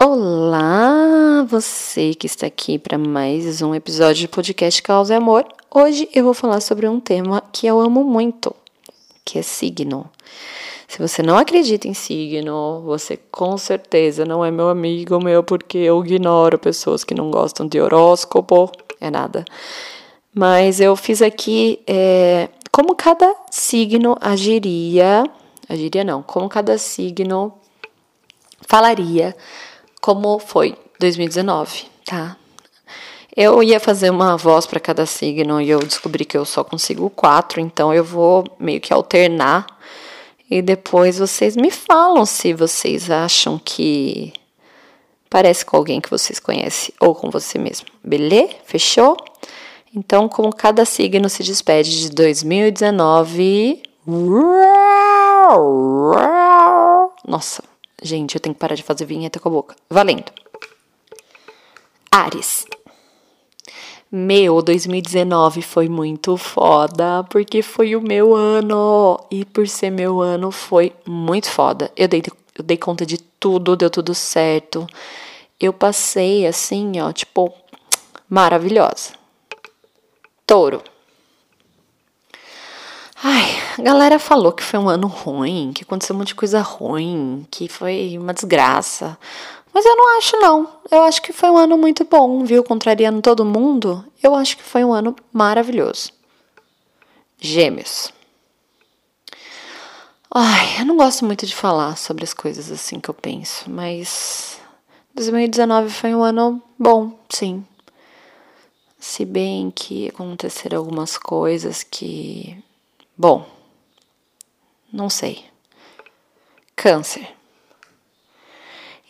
Olá, você que está aqui para mais um episódio de podcast Causa e Amor. Hoje eu vou falar sobre um tema que eu amo muito, que é signo. Se você não acredita em signo, você com certeza não é meu amigo meu, porque eu ignoro pessoas que não gostam de horóscopo, é nada. Mas eu fiz aqui é, como cada signo agiria, agiria não, como cada signo falaria como foi 2019, tá? Eu ia fazer uma voz para cada signo e eu descobri que eu só consigo quatro, então eu vou meio que alternar e depois vocês me falam se vocês acham que parece com alguém que vocês conhecem ou com você mesmo, beleza? Fechou? Então, como cada signo se despede de 2019. Nossa, Gente, eu tenho que parar de fazer vinheta com a boca. Valendo. Ares. Meu, 2019 foi muito foda, porque foi o meu ano. E por ser meu ano, foi muito foda. Eu dei, eu dei conta de tudo, deu tudo certo. Eu passei assim, ó, tipo, maravilhosa. Touro. A galera falou que foi um ano ruim, que aconteceu um monte de coisa ruim, que foi uma desgraça. Mas eu não acho, não. Eu acho que foi um ano muito bom, viu? Contrariando todo mundo, eu acho que foi um ano maravilhoso. Gêmeos. Ai, eu não gosto muito de falar sobre as coisas assim que eu penso, mas 2019 foi um ano bom, sim. Se bem que aconteceram algumas coisas que Bom, não sei. Câncer.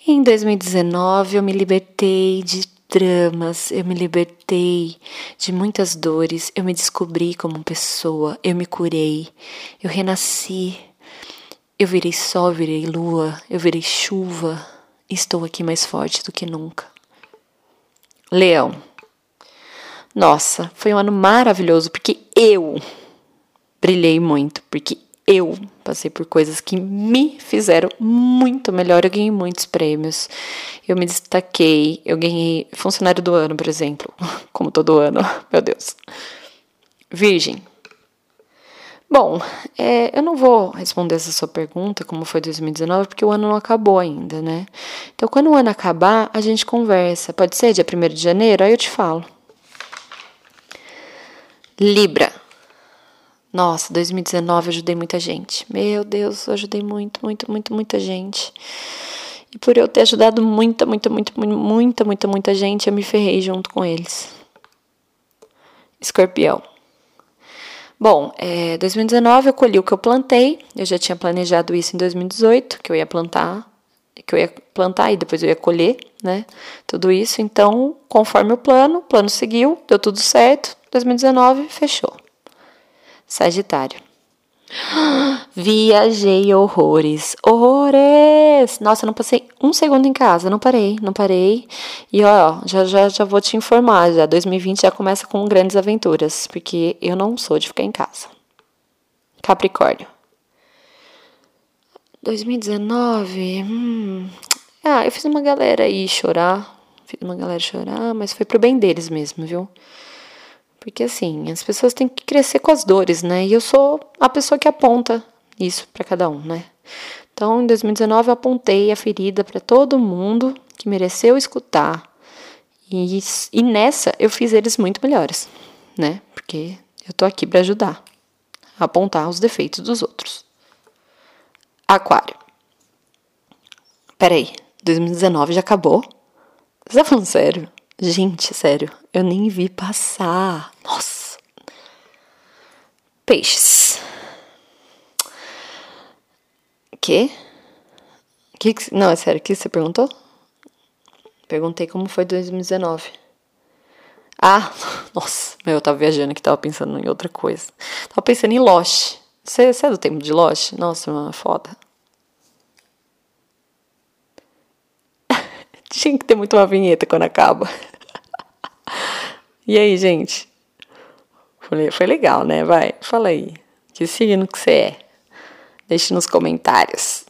Em 2019 eu me libertei de dramas, eu me libertei de muitas dores, eu me descobri como pessoa, eu me curei, eu renasci, eu virei sol, virei lua, eu virei chuva, estou aqui mais forte do que nunca. Leão. Nossa, foi um ano maravilhoso porque eu brilhei muito, porque eu passei por coisas que me fizeram muito melhor. Eu ganhei muitos prêmios, eu me destaquei, eu ganhei funcionário do ano, por exemplo, como todo ano, meu Deus. Virgem. Bom, é, eu não vou responder essa sua pergunta, como foi 2019, porque o ano não acabou ainda, né? Então, quando o ano acabar, a gente conversa. Pode ser dia 1 de janeiro? Aí eu te falo. Libra. Nossa, 2019 eu ajudei muita gente. Meu Deus, eu ajudei muito, muito, muito, muita gente. E por eu ter ajudado muita, muita, muita, muita, muita, muita gente, eu me ferrei junto com eles. Escorpião. Bom, é, 2019 eu colhi o que eu plantei. Eu já tinha planejado isso em 2018, que eu ia plantar, que eu ia plantar e depois eu ia colher, né? Tudo isso. Então, conforme o plano, o plano seguiu, deu tudo certo. 2019 fechou. Sagitário. Viajei horrores, horrores! Nossa, não passei um segundo em casa, não parei, não parei. E ó, já, já, já vou te informar, já 2020 já começa com grandes aventuras, porque eu não sou de ficar em casa. Capricórnio. 2019, hum, ah, eu fiz uma galera aí chorar, fiz uma galera chorar, mas foi pro bem deles mesmo, viu? Porque assim, as pessoas têm que crescer com as dores, né? E eu sou a pessoa que aponta isso para cada um, né? Então, em 2019 eu apontei a ferida para todo mundo que mereceu escutar. E, e nessa eu fiz eles muito melhores, né? Porque eu tô aqui para ajudar apontar os defeitos dos outros. Aquário. Peraí, 2019 já acabou? Você tá falando sério? Gente, sério, eu nem vi passar. Nossa. Peixes. Que? que não, é sério, o que você perguntou? Perguntei como foi 2019. Ah, nossa, meu, eu tava viajando aqui, tava pensando em outra coisa. Tava pensando em Lost. Você, é do tempo de Lost? Nossa, mano, foda. Tinha que ter muito uma vinheta quando acaba. e aí, gente? Foi legal, né? Vai, fala aí. Que signo que você é? Deixe nos comentários.